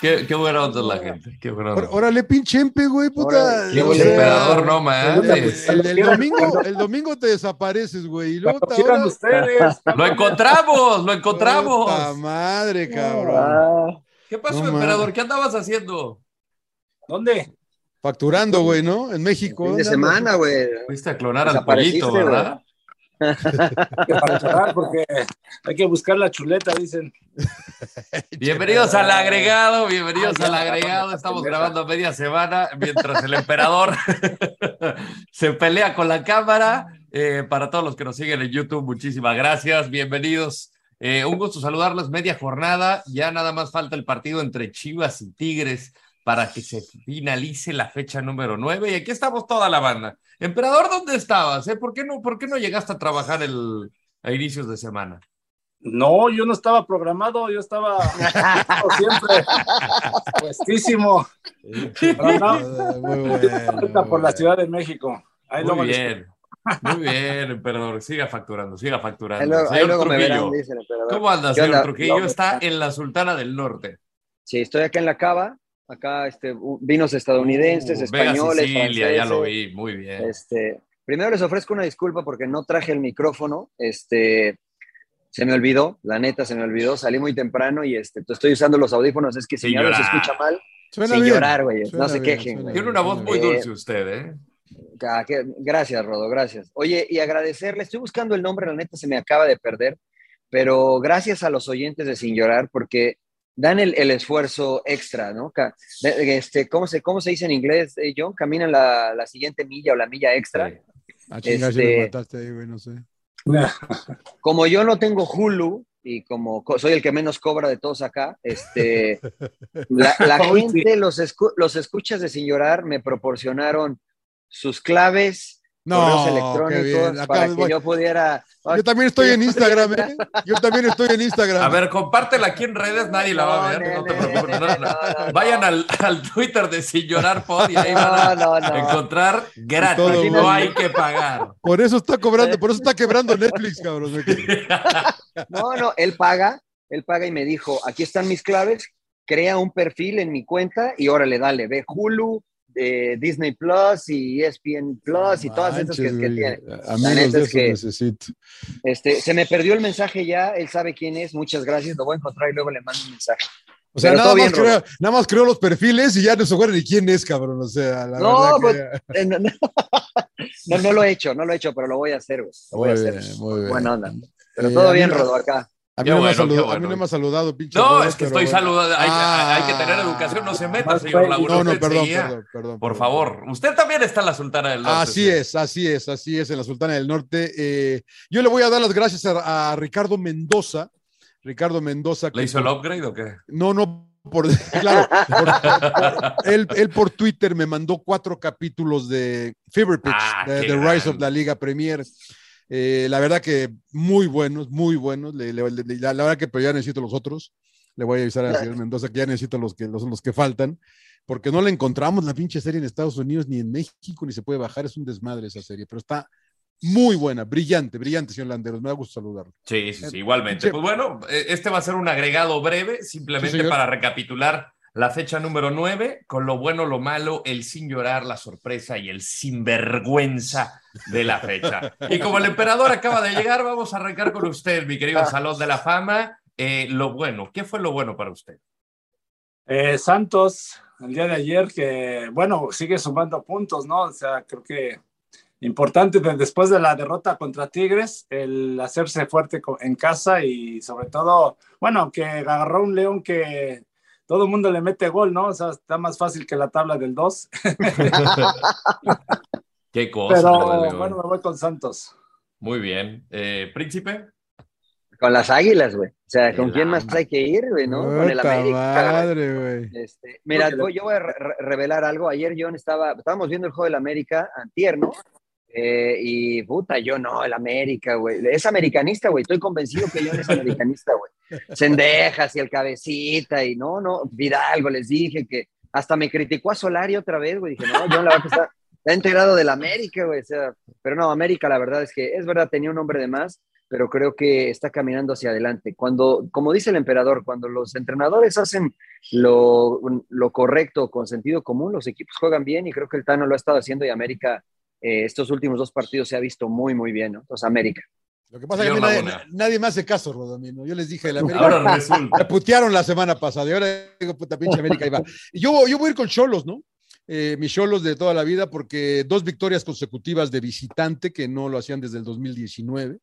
Qué, qué buena onda la gente. Qué buena onda. Órale, pinche empe, güey, puta. Qué buen emperador, no mames. El, el domingo, el domingo te desapareces, güey. Y luego te ahora... ustedes. Lo encontramos, lo encontramos. Puta madre, cabrón. ¿Qué pasó, No emperador? ¿Qué andabas haciendo? ¿Dónde? Facturando, güey, ¿no? En México. Fin de ¿dónde semana, güey. Fuiste a clonar al güey. ¿verdad? Para cerrar, porque hay que buscar la chuleta, dicen. Bienvenidos al agregado, bienvenidos al agregado. Estamos grabando a media semana mientras el emperador se pelea con la cámara. Eh, para todos los que nos siguen en YouTube, muchísimas gracias, bienvenidos. Eh, un gusto saludarlos, media jornada. Ya nada más falta el partido entre Chivas y Tigres para que se finalice la fecha número 9. Y aquí estamos toda la banda. Emperador, ¿dónde estabas? eh? ¿Por, qué no, ¿Por qué no llegaste a trabajar el, a inicios de semana? No, yo no estaba programado, yo estaba como siempre puestísimo. Bueno, por la. Ciudad de México. Ahí Muy bien. Muy bien, emperador. Siga facturando, siga facturando. Ahí luego, Señor Trujillo, verán, dicen, ¿Cómo anda, ¿Qué señor? Trujillo? No, Está en la Sultana del Norte. Sí, estoy acá en la cava. Acá este, vinos estadounidenses, Uh, Vega españoles, Sicilia, ya lo franceses. vi, muy bien. Este, primero les ofrezco una disculpa porque no traje el micrófono. Este, se me olvidó, la neta se me olvidó. Salí muy temprano y este, estoy usando los audífonos. Es que si se escucha mal. Suena Sin bien. llorar, güey. No se bien, quejen. Tiene una voz muy dulce usted, ¿eh? Gracias, Rodo, gracias. Oye, y agradecerle, estoy buscando el nombre, la neta se me acaba de perder, pero gracias a los oyentes de Sin Llorar, porque dan el, el esfuerzo extra, ¿no? Este, ¿cómo, se, ¿Cómo se dice en inglés, eh, John? Caminan la, la siguiente milla o la milla extra. Sí. Ah, Este- me mataste ahí, güey, no sé. Como yo no tengo Hulu y como co- soy el que menos cobra de todos acá, este, la, gente, los, escu- los escuchas de Sin Llorar me proporcionaron sus claves, No, correos qué electrónicos. Acá para que voy- yo pudiera... Yo también estoy en Instagram, ¿eh? Yo también estoy en Instagram. A ver, compártela aquí en redes, nadie la va a No, ver, no te preocupes. no, Vayan al, al Twitter de Sin Llorar Pod y ahí van No, a no, no. encontrar gratis, todo, no hay que pagar. Por eso está cobrando, por eso está quebrando Netflix, cabrón. No, no, él paga, él paga y me dijo, aquí están mis claves, crea un perfil en mi cuenta y órale, dale, ve Hulu, eh, Disney Plus y ESPN Plus y todas esas que, que tiene. Amigos de esos que- necesito. Este, se me perdió el mensaje ya, él sabe quién es, muchas gracias, lo voy a encontrar y luego le mando un mensaje. O sea, nada más, bien, creo, nada más creo los perfiles y ya no se acuerdan ni quién es, cabrón. O sea, la No, verdad que- Eh, No, no, no, no lo he hecho, no lo he hecho, pero lo voy a hacer, güey. Lo voy a Muy hacer. bien, muy bien. Buena onda. Pero Eh, todo bien, Rodo, acá. A mí, no me ha bueno, saludado, qué a mí no me ha saludado, pinche. No, es que estoy bueno. saludando. Hay, Ah. hay que tener educación. No se meta, Más señor Laguna. No, no, perdón, perdón, perdón. Por favor, usted también está en la Sultana del Norte. Así es, así es, así es, en la Sultana del Norte. Eh, yo le voy a dar las gracias a, a Ricardo Mendoza. Ricardo Mendoza. que ¿Le hizo el por- upgrade o qué? No, no, por, claro, por- por- él, él por Twitter me mandó cuatro capítulos de Fever Pitch, Ah, de The Rise of la Liga Premier. Eh, la verdad que muy buenos, muy buenos. Le- le- le- la, la verdad que pero ya necesito los otros. Le voy a avisar al señor Mendoza que ya necesito los que, los, los que faltan, porque no la encontramos la pinche serie en Estados Unidos ni en México, ni se puede bajar. Es un desmadre esa serie, pero está muy buena, brillante, brillante, señor Landeros. Me da gusto saludarlo. Sí, sí, sí, igualmente. Sí. Pues bueno, eh, este va a ser un agregado breve, simplemente Sí, para recapitular la fecha número 9, con lo bueno, lo malo, el sin llorar, la sorpresa y el sinvergüenza de la fecha. Y como el emperador acaba de llegar, vamos a arrancar con usted, mi querido Salón de la Fama. Eh, lo bueno, ¿qué fue lo bueno para usted? Eh, Santos, el día de ayer, que bueno, sigue sumando puntos, ¿no? O sea, creo que importante después de la derrota contra Tigres, el hacerse fuerte en casa y sobre todo, bueno, que agarró un León que todo el mundo le mete gol, ¿no? O sea, está más fácil que la tabla del 2. Qué cosa. Pero bueno, me voy con Santos. Muy bien. Eh, ¿Príncipe? Con las águilas, güey. O sea, ¿con quién más hay que ir, güey, no? con el América. Madre, güey. Este, mira, yo voy a revelar algo. Ayer yo estaba, estábamos viendo el juego del América antier, ¿no? Eh, y puta, yo no, el América, güey. Es americanista, güey. Estoy convencido que yo es americanista, güey. Sendejas y el cabecita y no, no, Vidalgo, les dije que hasta me criticó a Solari otra vez, güey. Dije, no, yo la verdad está, está integrado del América, güey. O sea, pero no, América, la verdad es que es verdad, tenía un hombre de más, pero creo que está caminando hacia adelante. Cuando, como dice el emperador, cuando los entrenadores hacen lo, lo correcto con sentido común, los equipos juegan bien y creo que el Tano lo ha estado haciendo y América eh, estos últimos dos partidos se ha visto muy, muy bien, ¿no? Entonces, América. Lo que pasa es que nadie, nadie, me hace caso, Rodomino. Yo les dije, la América. Ahora Me putearon la semana pasada y ahora digo, puta pinche América, ahí va. Yo, yo voy a ir con Cholos, ¿no? Eh, mis Cholos de toda la vida, porque dos victorias consecutivas de visitante que no lo hacían desde el 2019.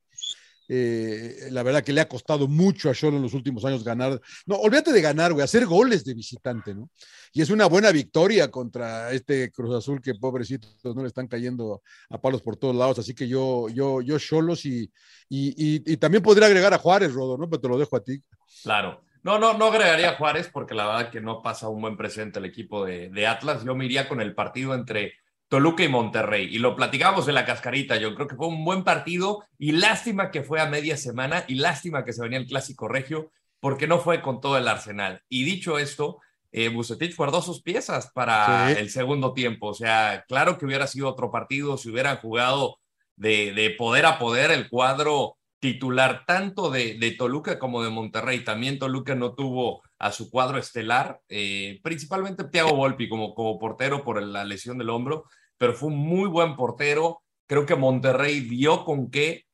Eh, la verdad que le ha costado mucho a Cholo en los últimos años ganar. No, olvídate de ganar, güey, hacer goles de visitante, ¿no? Y es una buena victoria contra este Cruz Azul que pobrecitos no le están cayendo a palos por todos lados. Así que yo, yo, yo Cholos y, y, también podría agregar a Juárez, Rodo, ¿no? Pero te lo dejo a ti. Claro. No, no, no agregaría a Juárez porque la verdad que no pasa un buen presente el equipo de, de Atlas. Yo me iría con el partido entre Toluca y Monterrey. Y lo platicamos en la cascarita. Yo creo que fue un buen partido y lástima que fue a media semana y lástima que se venía el clásico regio porque no fue con todo el arsenal. Y dicho esto, eh, Bucetich guardó sus piezas para el segundo tiempo. O sea, claro que hubiera sido otro partido si hubieran jugado de, de poder a poder el cuadro titular tanto de, de, Toluca como de Monterrey. También Toluca no tuvo a su cuadro estelar, eh, principalmente Thiago Volpi como, como portero por la lesión del hombro, pero fue un muy buen portero. Creo que Monterrey vio con qué,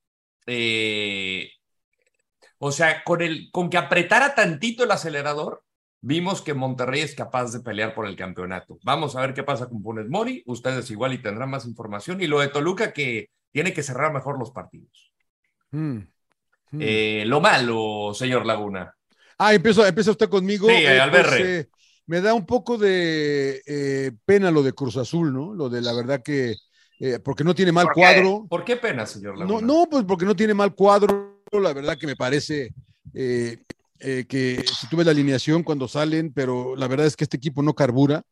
eh, o sea, con, el, con que apretara tantito el acelerador, vimos que Monterrey es capaz de pelear por el campeonato. Vamos a ver qué pasa con Funes Mori. Ustedes igual y tendrán más información. Y lo de Toluca que tiene que cerrar mejor los partidos. Mm, mm. Eh, lo malo, señor Laguna. Ah, empieza, empieza usted conmigo. Sí, eh, Alberre me da un poco de eh, pena lo de Cruz Azul, ¿no? Lo de la verdad que, eh, porque no tiene mal cuadro. ¿Por qué pena, señor Laguna? No, no, pues porque no tiene mal cuadro, la verdad que me parece eh, que si tuve la alineación cuando salen, pero la verdad es que este equipo no carbura.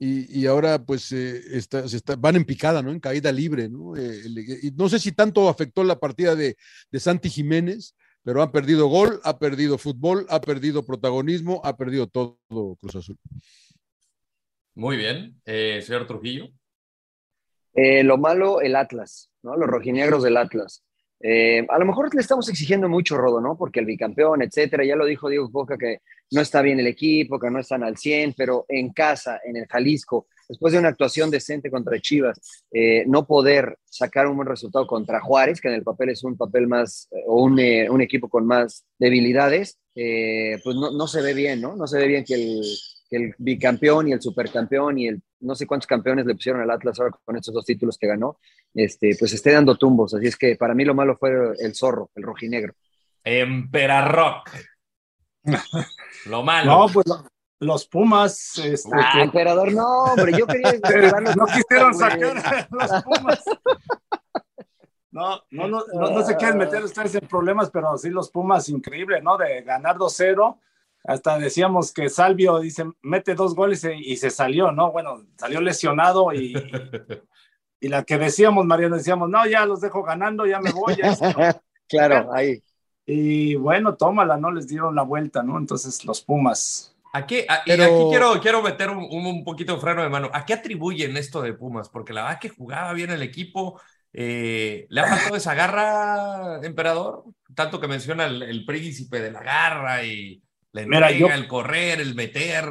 Y, ahora pues está, van en picada, ¿no? En caída libre, ¿no? y no sé si tanto afectó la partida de, de Santi Jiménez, pero han perdido gol, ha perdido fútbol, ha perdido protagonismo, ha perdido todo Cruz Azul. Muy bien, eh, señor Trujillo. Eh, lo malo, el Atlas, ¿no? Los rojinegros del Atlas. Eh, a lo mejor le estamos exigiendo mucho, Rodo, ¿no? Porque el bicampeón, etcétera, ya lo dijo Diego Coca que no está bien el equipo, que no están al 100, pero en casa, en el Jalisco, después de una actuación decente contra Chivas, eh, no poder sacar un buen resultado contra Juárez, que en el papel es un papel más, eh, o un, eh, un, equipo con más debilidades, pues no, no, se ve bien, ¿no? No se ve bien que el, que el, bicampeón y el supercampeón y el no sé cuántos campeones le pusieron al Atlas ahora con estos dos títulos que ganó, este, pues esté dando tumbos. Así es que para mí lo malo fue el zorro, el rojinegro. Emperarrock. lo malo. No, pues los Pumas. Este, ah, emperador, no, hombre, yo quería. no quisieron sacar los Pumas. No, no, no, no, se quieren meter ustedes en problemas, pero sí los Pumas, increíble, ¿no? De ganar 2-0. Hasta decíamos que Salvio dice, mete dos goles y, se salió, ¿no? Bueno, salió lesionado y, y, la que decíamos, Mariano, decíamos, no, ya los dejo ganando, ya me voy. claro, ahí. Y bueno, tómala, ¿no? Les dieron la vuelta, ¿no? Entonces los Pumas Aquí, aquí quiero, quiero meter un, un, poquito de freno de mano. ¿A qué atribuyen esto de Pumas? Porque la verdad que jugaba bien el equipo. Eh, ¿Le ha faltado esa garra, emperador? Tanto que menciona el, príncipe de la garra y la entrega, el correr, el meter.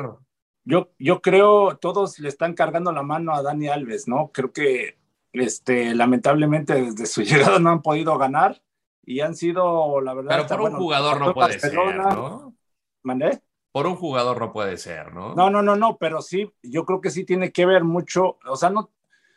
yo, yo creo todos le están cargando la mano a Dani Alves, ¿no? Creo que este, lamentablemente desde su llegada no han podido ganar y han sido, la verdad. Pero por un jugador no puede ser, ¿no? ¿Mandé? Por un jugador no puede ser, ¿no? No, no, no, no, pero sí, yo creo que sí tiene que ver mucho, o sea, no,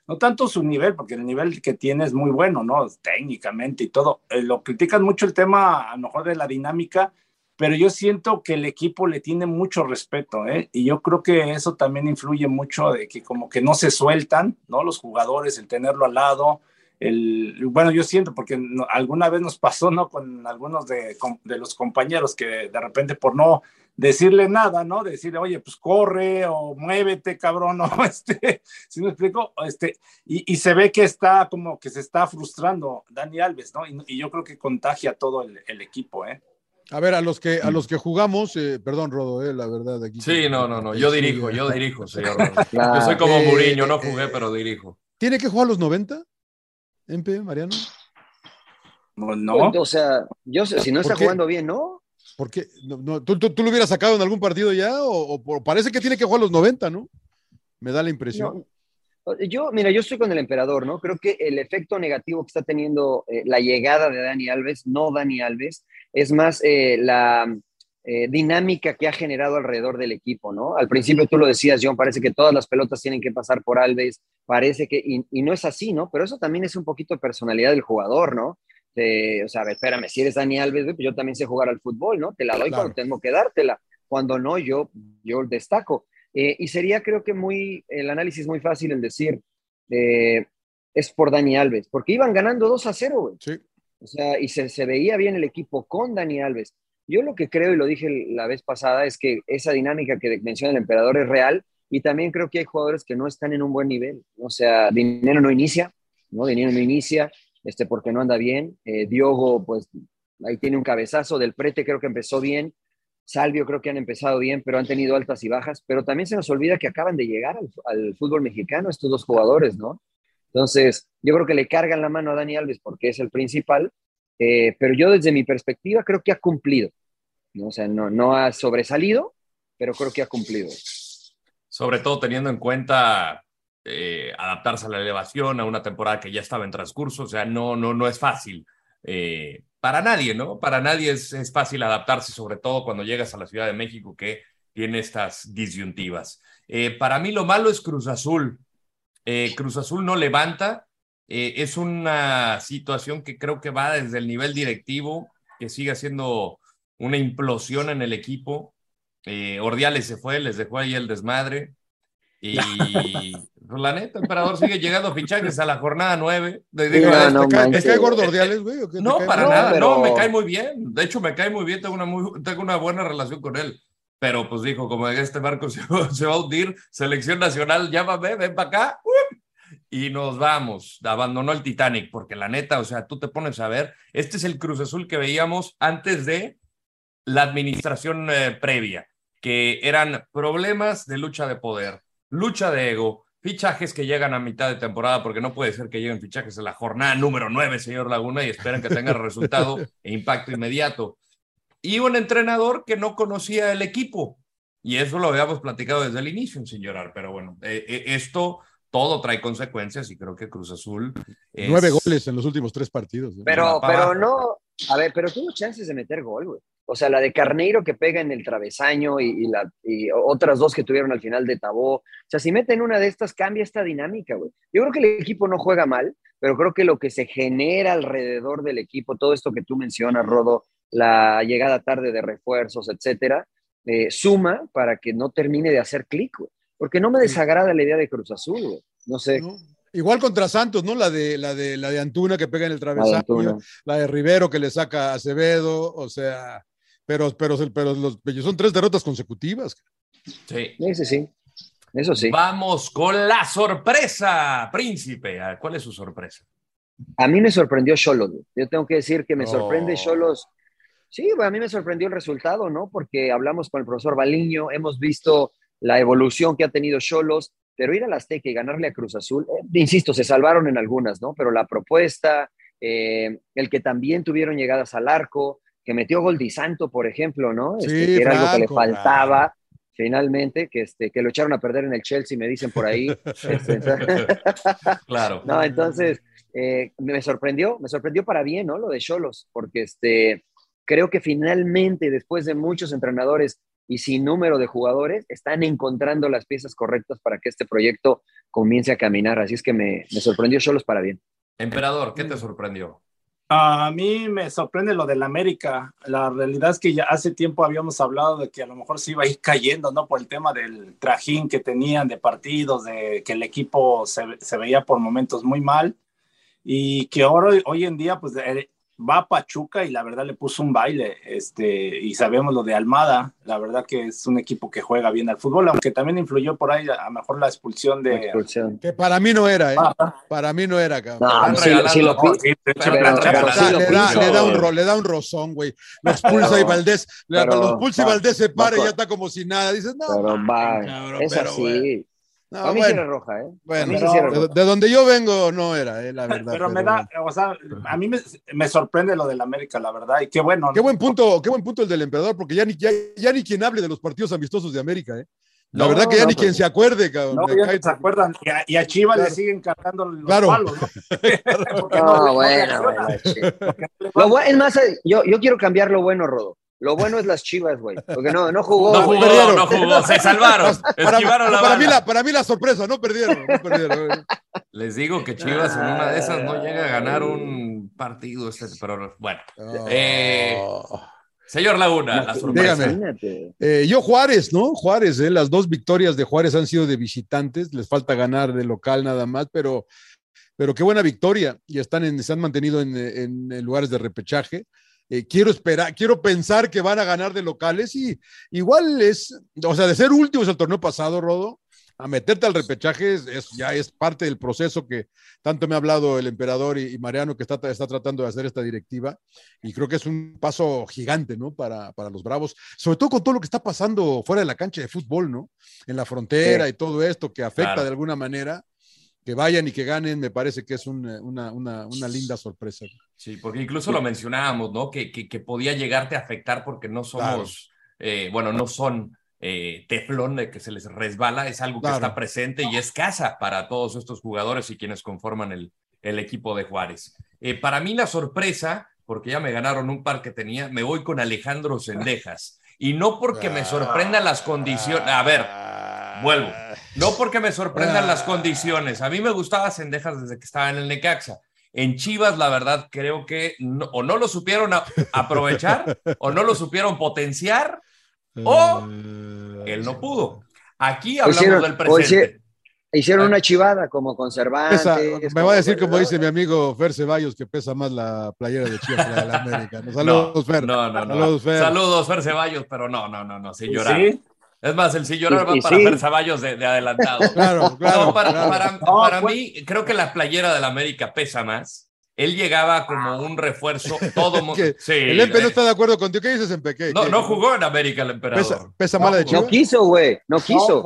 no tanto su nivel, porque el nivel que tiene es muy bueno, ¿no? Técnicamente y todo. Eh, lo critican mucho el tema, a lo mejor de la dinámica, pero yo siento que el equipo le tiene mucho respeto, ¿eh? Y yo creo que eso también influye mucho de que como que no se sueltan, ¿no? Los jugadores, el tenerlo al lado, el, bueno, yo siento, porque alguna vez nos pasó, ¿no? Con algunos de, de, los compañeros que de repente por no decirle nada, ¿no? Decirle, oye, pues corre o muévete, cabrón, ¿no? Este, si me explico? Este, y, y, se ve que está como que se está frustrando Dani Alves, ¿no? Y, y yo creo que contagia todo el, el equipo, ¿eh? A ver, a los que, a los que jugamos, eh, perdón, Rodo, eh, la verdad. Aquí sí, no, no, no, yo dirijo, yo dirijo, señor. Yo soy como Muriño, no jugué, pero dirijo. ¿Tiene que jugar a los 90? ¿MP, Mariano? No. O sea, yo si no está jugando bien, ¿no? ¿Por qué? No, ¿tú, tú, lo hubieras sacado en algún partido ya? O, parece que tiene que jugar los 90, ¿no? Me da la impresión. Yo, mira, yo estoy con el emperador, ¿no? Creo que el efecto negativo que está teniendo eh, la llegada de Dani Alves, no Dani Alves, es más eh, la eh, dinámica que ha generado alrededor del equipo, ¿no? Al principio tú lo decías, John, parece que todas las pelotas tienen que pasar por Alves, parece que, y, no es así, ¿no? Pero eso también es un poquito de personalidad del jugador, ¿no? O sea, espérame, si eres Dani Alves, pues yo también sé jugar al fútbol, ¿no? Te la doy cuando tengo que dártela, cuando no, yo, yo destaco. Eh, y sería, creo que muy, el análisis muy fácil el decir, es por Dani Alves, porque iban ganando 2 a 0, güey. Sí. O sea, y se, se, veía bien el equipo con Dani Alves. Yo lo que creo, y lo dije la vez pasada, es que esa dinámica que menciona el emperador es real y también creo que hay jugadores que no están en un buen nivel. O sea, Dinero no inicia, ¿no? Dinero no inicia este, porque no anda bien. Eh, Diogo, pues ahí tiene un cabezazo. Del Prete creo que empezó bien. Salvio creo que han empezado bien, pero han tenido altas y bajas. Pero también se nos olvida que acaban de llegar al, fútbol mexicano estos dos jugadores, ¿no? Entonces, yo creo que le cargan la mano a Dani Alves porque es el principal, eh, pero yo desde mi perspectiva creo que ha cumplido. ¿no? O sea, no, no ha sobresalido, pero creo que ha cumplido. Sobre todo teniendo en cuenta eh, adaptarse a la elevación, a una temporada que ya estaba en transcurso, o sea, no, no, no es fácil. Eh, para nadie, ¿no? Para nadie es, es, fácil adaptarse, sobre todo cuando llegas a la Ciudad de México que tiene estas disyuntivas. para mí lo malo es Cruz Azul. Eh, Cruz Azul no levanta. Eh, es una situación que creo que va desde el nivel directivo, que sigue siendo una implosión en el equipo. Eh, Ordiales se fue, les dejó ahí el desmadre. Y pues, la neta, Emperador sigue llegando fichajes a la jornada 9. ¿Es que hay gordo Ordiales, güey? No, para nada, no, me cae muy bien. De hecho, me cae muy bien, tengo una, muy, tengo una buena relación con él pero pues dijo, como este barco se, se, va a hundir, selección nacional, llámame, ven para acá, y nos vamos. Abandonó el Titanic, porque la neta, o sea, tú te pones a ver, este es el Cruz Azul que veíamos antes de la administración eh, previa, que eran problemas de lucha de poder, lucha de ego, fichajes que llegan a mitad de temporada, porque no puede ser que lleguen fichajes en la jornada número 9, señor Laguna, y esperen que tengan resultado e impacto inmediato y un entrenador que no conocía el equipo. Y eso lo habíamos platicado desde el inicio, señor pero bueno, eh, eh, esto todo trae consecuencias y creo que Cruz Azul. Nueve goles en los últimos tres partidos. ¿eh? Pero, pero no, a ver, pero tuvo chances de meter gol, güey. O sea, la de Carneiro que pega en el travesaño y, la, y otras dos que tuvieron al final de Tabó. O sea, si meten una de estas, cambia esta dinámica, güey. Yo creo que el equipo no juega mal, pero creo que lo que se genera alrededor del equipo, todo esto que tú mencionas, Rodo, la llegada tarde de refuerzos, etcétera, eh, suma para que no termine de hacer clic, Porque no me desagrada la idea de Cruz Azul, No sé. Igual contra Santos, ¿no? La de, la de, la de Antuna que pega en el travesaño, la de, Rivero que le saca a Acevedo, o sea, pero, pero, pero los, son tres derrotas consecutivas. Sí. Sí, sí, Eso sí. Vamos con la sorpresa, príncipe. ¿Cuál es su sorpresa? A mí me sorprendió Cholos. Yo tengo que decir que me sorprende Cholos. Sí, a mí me sorprendió el resultado, ¿no? Porque hablamos con el profesor Baliño, hemos visto la evolución que ha tenido Cholos, pero ir a la Azteca y ganarle a Cruz Azul, eh, insisto, se salvaron en algunas, ¿no? Pero la propuesta, eh, el que también tuvieron llegadas al arco, que metió gol Di Santo, por ejemplo, ¿no? Este, que era algo que le faltaba. finalmente, que, este, que lo echaron a perder en el Chelsea, me dicen por ahí. Este, claro. No, entonces, eh, me sorprendió, me sorprendió para bien, ¿no? Lo de Cholos, porque este, creo que finalmente, después de muchos entrenadores y sin número de jugadores, están encontrando las piezas correctas para que este proyecto comience a caminar. Así es que me, me sorprendió Cholos para bien. Emperador, ¿qué te sorprendió? A mí me sorprende lo del América. La realidad es que ya hace tiempo habíamos hablado de que a lo mejor se iba a ir cayendo, ¿no? Por el tema del trajín que tenían de partidos, de que el equipo se, se veía por momentos muy mal y que ahora, hoy en día, pues eh, va a Pachuca y la verdad le puso un baile, este, y sabemos lo de Almada, la verdad que es un equipo que juega bien al fútbol, aunque también influyó por ahí a lo mejor la expulsión de... expulsión. Que para mí no era, ¿eh? Para mí no era, cabrón. No, lo pero- pero le, da, le da un ro- le da un rozón, güey. Lo expulsa y Valdés, lo expulsa y Valdés se para y ya está como si nada. Dices, no, Pero va, cabrón, es pero así. bueno. No, a mí sí bueno. era roja, ¿eh? a bueno, mí sí sí era roja. de donde yo vengo no era, eh, la verdad. Pero me da, o sea, a mí me, me sorprende lo del América, la verdad, y qué bueno. Qué buen punto, qué buen punto el del emperador, porque ya ni, ya, ya ni quien hable de los partidos amistosos de América, ¿eh? La No, verdad que ya no, ni quien se acuerde, cabrón. No, ya se acuerdan. Y a, y a Chivas Claro. le siguen cargando los Claro. palos, ¿no? No, no bueno, bueno, sí. Lo bu- es más, eh, yo, yo quiero cambiar lo bueno, Rodo. Lo bueno es las chivas, güey. Porque no, no jugó. No jugó, perdieron. no jugó, se salvaron, Para, esquivaron la para mí la, para mí la sorpresa, no perdieron, no perdieron. Les digo que Chivas en una de esas no llega a ganar un partido, este, pero bueno. Eh, señor Laguna, la sorpresa. Dígame. Eh, yo Juárez, ¿no? Juárez, ¿eh? las dos victorias de Juárez han sido de visitantes, les falta ganar de local nada más, pero, pero qué buena victoria y están en, se han mantenido en, en- en lugares de repechaje. Eh, quiero esperar, quiero pensar que van a ganar de locales y igual es, o sea, de ser últimos el torneo pasado, Rodo, a meterte al repechaje es, es- ya es parte del proceso que tanto me ha hablado el emperador y, y Mariano que está, está tratando de hacer esta directiva y creo que es un paso gigante, ¿no? Para, para los Bravos, sobre todo con todo lo que está pasando fuera de la cancha de fútbol, ¿no? En la frontera Sí. y todo esto que afecta Claro. de alguna manera, que vayan y que ganen, me parece que es un- una, una, una linda sorpresa. Sí, porque incluso lo mencionábamos, ¿no? Que, que, que podía llegarte a afectar porque no somos, eh, bueno, no son eh, teflón de que se les resbala, es algo que está presente y es casa para todos estos jugadores y quienes conforman el, el equipo de Juárez. Eh, para mí la sorpresa, porque ya me ganaron un par que tenía, me voy con Alejandro Sendejas. Y no porque me sorprendan las condiciones, a ver, vuelvo, no porque me sorprendan las condiciones, a mí me gustaba Sendejas desde que estaba en el Necaxa. En Chivas, la verdad, creo que no- o no lo supieron a- aprovechar, o no lo supieron potenciar, o él no pudo. Aquí hablamos Hicieron- del presente. hici- Hicieron una chivada como conservantes. Pesa- me va a decir, como dice mi amigo Fer Ceballos, que pesa más la playera de Chivas que la de la América. Saludos, no, Fer. No, no, no. Saludos, Fer. Saludos, Fer Ceballos, pero no, no, no, no, sin llorar. sí. Es más, el llorar Y- va y para sí. Fer Ceballos de, de adelantado. Claro, claro. no, para, claro. para- No, para pues- mí, creo que la playera de la América pesa más. Él llegaba como un refuerzo, todo sí, el Empe no eh, está de acuerdo contigo. ¿Qué dices, Empe? ¿Qué- no, qué- no jugó en América el emperador. ¿Pesa, pesa más la de No, Chivas? No quiso, güey. No quiso.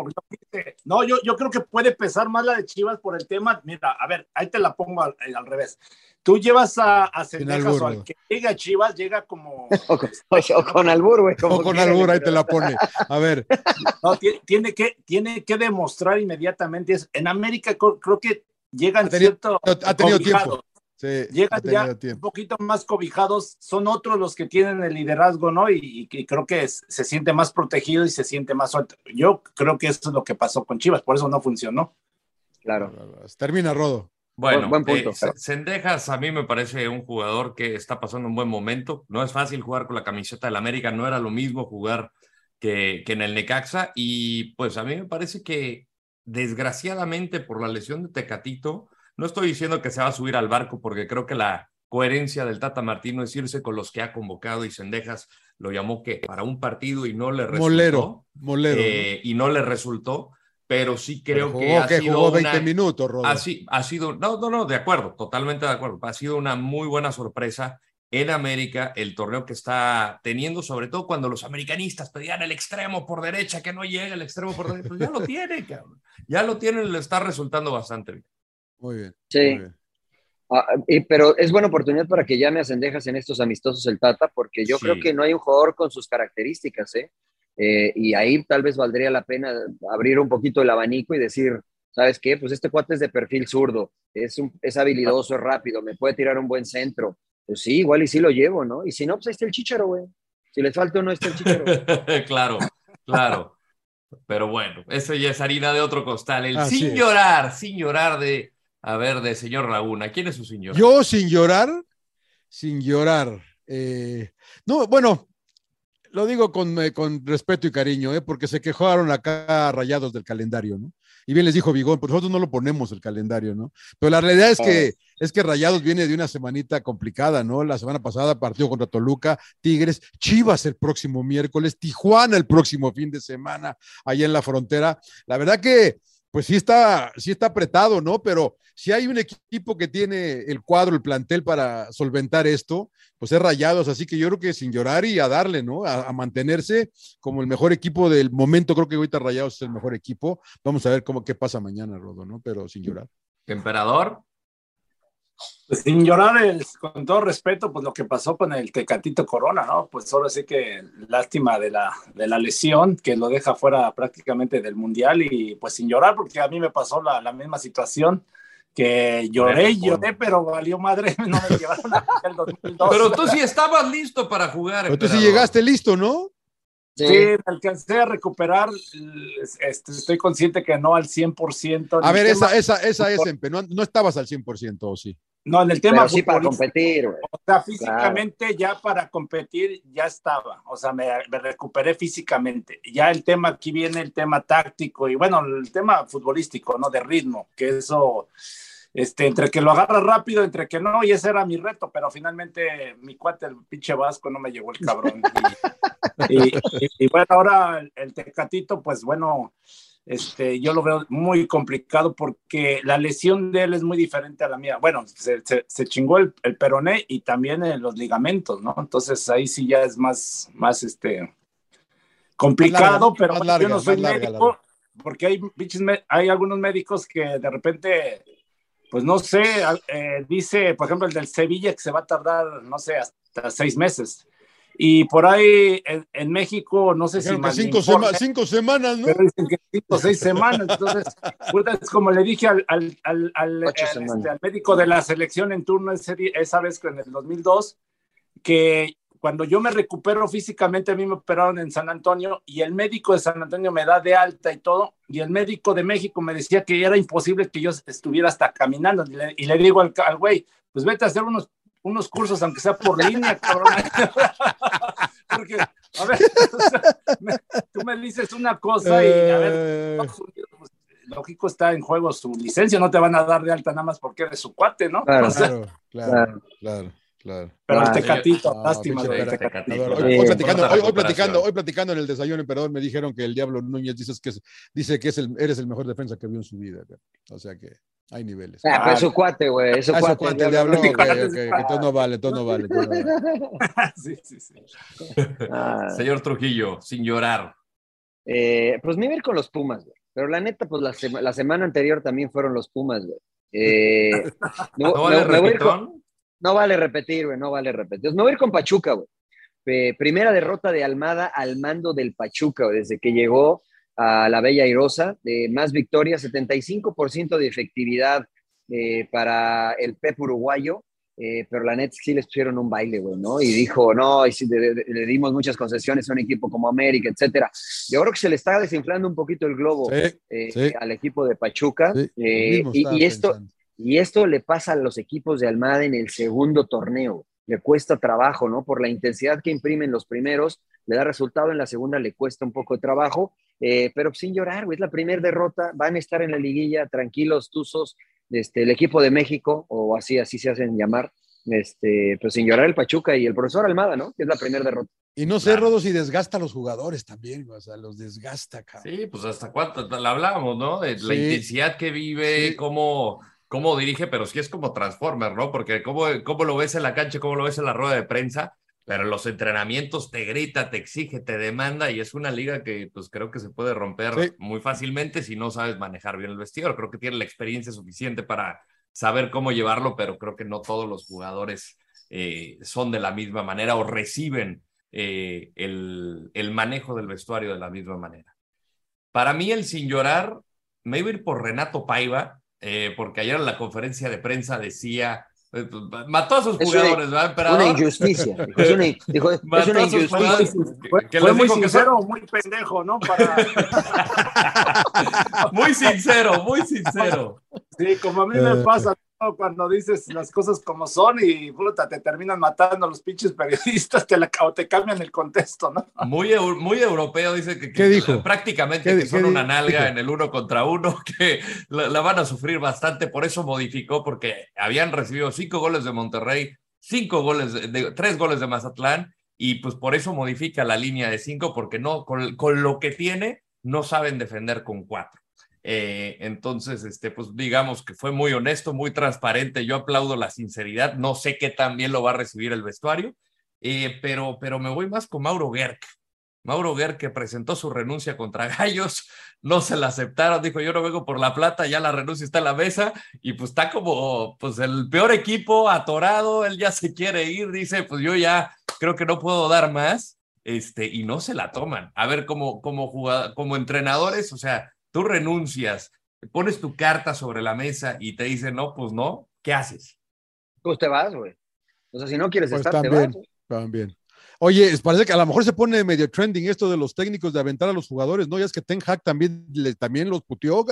No, no, yo, yo creo que puede pesar más la de Chivas por el tema. Mira, a ver, ahí te la pongo al, al revés. Tú llevas a, a Cendejas o al que llega a Chivas, llega como. O con, o- con albur, güey. O con albur, ahí te la pone. A ver, No, tiene, que, tiene que demostrar inmediatamente. eso. En América creo que llegan Ha tenido- cierto. ha tenido cobijados. tiempo. sí, ha Llegan ya un poquito más cobijados, son otros los que tienen el liderazgo, ¿no? Y, creo que es- se siente más protegido y se siente más suelto. Yo creo que eso es lo que pasó con Chivas, por eso no funcionó. Claro. Termina, Rodo. Bueno, Buen- punto, eh, pero- Cendejas a mí me parece un jugador que está pasando un buen momento. No es fácil jugar con la camiseta del América, no era lo mismo jugar que, que en el Necaxa. Y pues a mí me parece que desgraciadamente por la lesión de Tecatito, no estoy diciendo que se va a subir al barco porque creo que la coherencia del Tata Martino es irse con los que ha convocado y Cendejas lo llamó que para un partido y no le resultó. Molero, molero. eh, y no le resultó, pero sí Pero creo jugó, que ha que sido jugó una- 20 minutos, Rodo. ha, ha sido, no, no, no, de acuerdo, totalmente de acuerdo. Ha sido una muy buena sorpresa en América el torneo que está teniendo, sobre todo cuando los americanistas pedían el extremo por derecha, que no llega el extremo por derecha. Pues ya lo tiene, cabrón. Ya lo tiene, le está resultando bastante bien. Muy bien. Sí. muy bien. Ah, y- pero es buena oportunidad para que llame a Cendejas en estos amistosos el Tata, porque yo Sí. creo que no hay un jugador con sus características, ¿eh? Eh, y ahí tal vez valdría la pena abrir un poquito el abanico y decir, ¿sabes qué? Pues este cuate es de perfil zurdo, es, un, es habilidoso, es rápido, me puede tirar un buen centro. Pues sí, igual y sí lo llevo, ¿no? Y si no, pues ahí está el chicharo, güey. Si le falta uno, está el chicharo. claro, claro. Pero bueno, eso ya es harina de otro costal. El sin llorar, sin llorar de, a ver, de señor Laguna. ¿Quién es su señor? Yo sin llorar, sin llorar. Eh, no, bueno, lo digo con, eh, con respeto y cariño, ¿eh? porque se quejaron acá rayados del calendario, ¿no? Y bien les dijo Vigón, pues nosotros no lo ponemos el calendario, ¿no? Pero la realidad es que, es que Rayados viene de una semanita complicada, ¿no? La semana pasada partió contra Toluca, Tigres, Chivas el próximo miércoles, Tijuana el próximo fin de semana, allá en la frontera. La verdad que pues sí está, sí está apretado, ¿no? Pero si hay un equipo que tiene el cuadro, el plantel para solventar esto, pues es Rayados, así que yo creo que sin llorar y a darle, ¿no? A, mantenerse como el mejor equipo del momento, creo que ahorita Rayados es el mejor equipo. Vamos a ver cómo qué pasa mañana, Rodo, ¿no? Pero sin llorar. Emperador. Pues sin llorar, con todo respeto, pues lo que pasó con el Tecatito Corona, ¿no? Pues solo sé que lástima de la, de la lesión que lo deja fuera prácticamente del Mundial y pues sin llorar porque a mí me pasó la, la misma situación que lloré y lloré, pero valió madre, no me llevaron el 2002. Pero tú sí estabas listo para jugar. Pero tú sí llegaste listo, ¿no? Sí, me alcancé a recuperar, este, estoy consciente que no al 100%. A ver, esa, esa, esa es, no, no estabas al 100%, ¿o sí? No, en el tema sí para competir. O sea, físicamente ya para competir ya estaba. O sea, me, me, recuperé físicamente. Ya el tema, aquí viene el tema táctico y bueno, el tema futbolístico, ¿no? De ritmo, que eso, este, entre que lo agarra rápido, entre que no, y ese era mi reto, pero finalmente mi cuate, el pinche vasco, no me llegó el cabrón. y, y, bueno, ahora el, el Tecatito, pues bueno este, yo lo veo muy complicado porque la lesión de él es muy diferente a la mía. Bueno, se, se, chingó el, el, peroné y también los ligamentos, ¿no? Entonces ahí sí ya es más, más este, complicado, pero yo no soy médico porque hay, hay algunos médicos que de repente, pues no sé, eh, dice, por ejemplo, el del Sevilla que se va a tardar, no sé, hasta seis meses. Y por ahí en, México, no sé si. cinco, cinco, semanas, ¿no? Pero dicen que cinco o seis semanas. Entonces, es como le dije al, al, al, al, este, al, médico de la selección en turno ese, esa vez en el 2002, que cuando yo me recupero físicamente, a mí me operaron en San Antonio y el médico de San Antonio me da de alta y todo. Y el médico de México me decía que era imposible que yo estuviera hasta caminando. Y le, y le digo al güey, pues vete a hacer unos unos cursos, aunque sea por línea, cabrón. Porque, a ver, tú me dices una cosa y, a ver, eh. pues, lógico está en juego su licencia, no te van a dar de alta nada más porque eres su cuate, ¿no? Claro, claro, claro. Claro. Pero el tecatito, lástima. Hoy, platicando, hoy, platicando, hoy platicando en el desayuno, emperador, me dijeron que el Diablo Núñez dices que dice que es el, eres el mejor defensa que vio en su vida. O sea que hay niveles. Ah, pero es su cuate, güey. Es su ah, cuate. cuate el Diablo, ok, ok. Entonces no vale, entonces no vale. sí, sí, sí. Ah. Señor Trujillo, sin llorar. Eh, pues me ir con los Pumas, güey. Pero la neta, pues la, la, semana anterior también fueron los Pumas, güey. Eh, no, ¿No vale me, me no vale repetir, güey, no vale repetir. Me voy a ir con Pachuca, güey. primera derrota de Almada al mando del Pachuca, desde que llegó a la Bella Irosa. de más victorias, 75% de efectividad eh, para el Pep uruguayo. Eh, pero la neta sí les pusieron un baile, güey, ¿no? Y dijo, no, y si le, dimos muchas concesiones a un equipo como América, etcétera. Yo creo que se le está desinflando un poquito el globo eh, al equipo de Pachuca. y, esto, y esto le pasa a los equipos de Almada en el segundo torneo. Le cuesta trabajo, ¿no? Por la intensidad que imprimen los primeros, le da resultado, en la segunda le cuesta un poco de trabajo, eh, pero sin llorar, güey, es la primera derrota, van a estar en la liguilla, tranquilos, tuzos, este, el equipo de México, o así, así se hacen llamar, este, pues sin llorar el Pachuca y el profesor Almada, ¿no? Que es la primera derrota. Y no sé, Rodo, si desgasta a los jugadores también, o sea, los desgasta, cabrón. Sí, pues hasta cuánto, la hablamos, ¿no? De la intensidad que vive, cómo cómo dirige, pero sí es como Transformer, ¿no? Porque cómo, cómo lo ves en la cancha, cómo lo ves en la rueda de prensa, pero en los entrenamientos te grita, te exige, te demanda y es una liga que pues creo que se puede romper muy fácilmente si no sabes manejar bien el vestidor. Creo que tiene la experiencia suficiente para saber cómo llevarlo, pero creo que no todos los jugadores eh, son de la misma manera o reciben eh, el, el, manejo del vestuario de la misma manera. Para mí, el sin llorar, me iba a ir por Renato Paiva, eh, porque ayer en la conferencia de prensa decía, eh, pues, mató a sus jugadores, ¿verdad, emperador? Una injusticia. Es una, dijo, es una injusticia. Fue, que fue muy sincero, muy pendejo, ¿no? Para... muy sincero, muy sincero. Sí, como a mí me pasa cuando dices las cosas como son y puta, te terminan matando los pinches periodistas te la, o te cambian el contexto, ¿no? Muy, muy europeo, dice que, ¿Qué dijo? prácticamente que son una nalga en el uno contra uno, que la, van a sufrir bastante, por eso modificó, porque habían recibido cinco goles de Monterrey, cinco goles, de, tres goles de Mazatlán, y pues por eso modifica la línea de cinco, porque no, con, con lo que tiene, no saben defender con cuatro. Eh, entonces, este, pues digamos que fue muy honesto, muy transparente. Yo aplaudo la sinceridad. No sé qué tan bien lo va a recibir el vestuario, eh, pero, pero me voy más con Mauro Gerk. Mauro Gerk que presentó su renuncia contra Gallos, no se la aceptaron, dijo yo no vengo por la plata, ya la renuncia está en la mesa y pues está como pues el peor equipo atorado, él ya se quiere ir, dice pues yo ya creo que no puedo dar más, este, y no se la toman. A ver, como, como, como entrenadores, o sea, tú renuncias, pones tu carta sobre la mesa y te dicen, no, pues no, ¿qué haces? Pues te vas, güey. O sea, si no quieres pues estar, también, te vas. También. Oye, parece que a lo mejor se pone medio trending esto de los técnicos de aventar a los jugadores, ¿no? Ya es que Ten Hag también, le, también los puteó,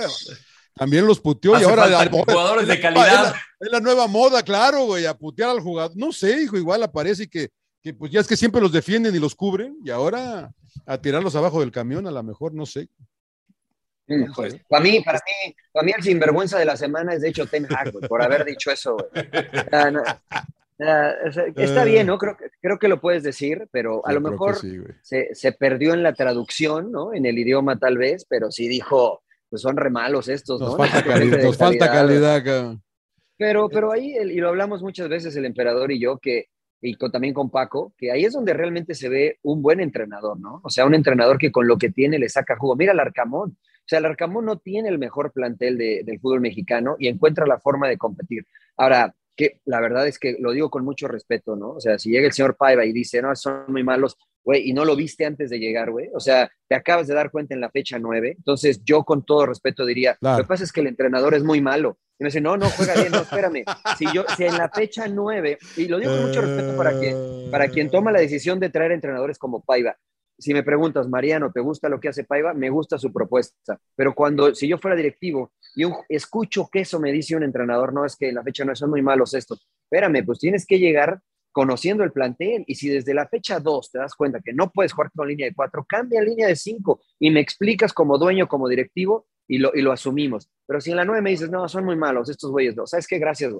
también los puteó y ahora la, jugadores de calidad. Es la, nueva moda, claro, güey, a putear al jugador. No sé, hijo, igual aparece que, que pues ya es que siempre los defienden y los cubren y ahora a tirarlos abajo del camión, a lo mejor, no sé. Pues, para mí, para mí, para mí el sinvergüenza de la semana es de hecho Ten Hag, por haber dicho eso. está bien, ¿no? Creo, creo que lo puedes decir, pero a lo mejor se, se, perdió en la traducción, ¿no? En el idioma tal vez, pero sí dijo, pues son re malos estos, nos ¿no? Falta calidad, nos falta calidad, cabrón. Pero, pero ahí, y lo hablamos muchas veces el emperador y yo, que y con, también con Paco, que ahí es donde realmente se ve un buen entrenador, ¿no? O sea, un entrenador que con lo que tiene le saca jugo. Mira el Arcamón. Sea, el Arcamón no tiene el mejor plantel de, del fútbol mexicano y encuentra la forma de competir. Ahora, que la verdad es que lo digo con mucho respeto, ¿no? O sea, si llega el señor Paiva y dice, no, son muy malos, güey, y no lo viste antes de llegar, güey. O sea, te acabas de dar cuenta en la fecha nueve. Entonces, yo con todo respeto diría, claro. lo que pasa es que el entrenador es muy malo. Y me dice, no, no, juega bien, no, espérame. Si yo, si en la fecha nueve, y lo digo con mucho respeto para quien, para quien toma la decisión de traer entrenadores como Paiva, si me preguntas, Mariano, ¿te gusta lo que hace Paiva? Me gusta su propuesta. Pero cuando, si yo fuera directivo y escucho que eso me dice un entrenador, no es que en la fecha no son muy malos estos. Espérame, pues tienes que llegar conociendo el plantel. Y si desde la fecha 2 te das cuenta que no puedes jugar con línea de 4, cambia línea de 5 y me explicas como dueño, como directivo y lo, y lo asumimos. Pero si en la 9 me dices, no, son muy malos estos güeyes, no, ¿sabes qué? Gracias.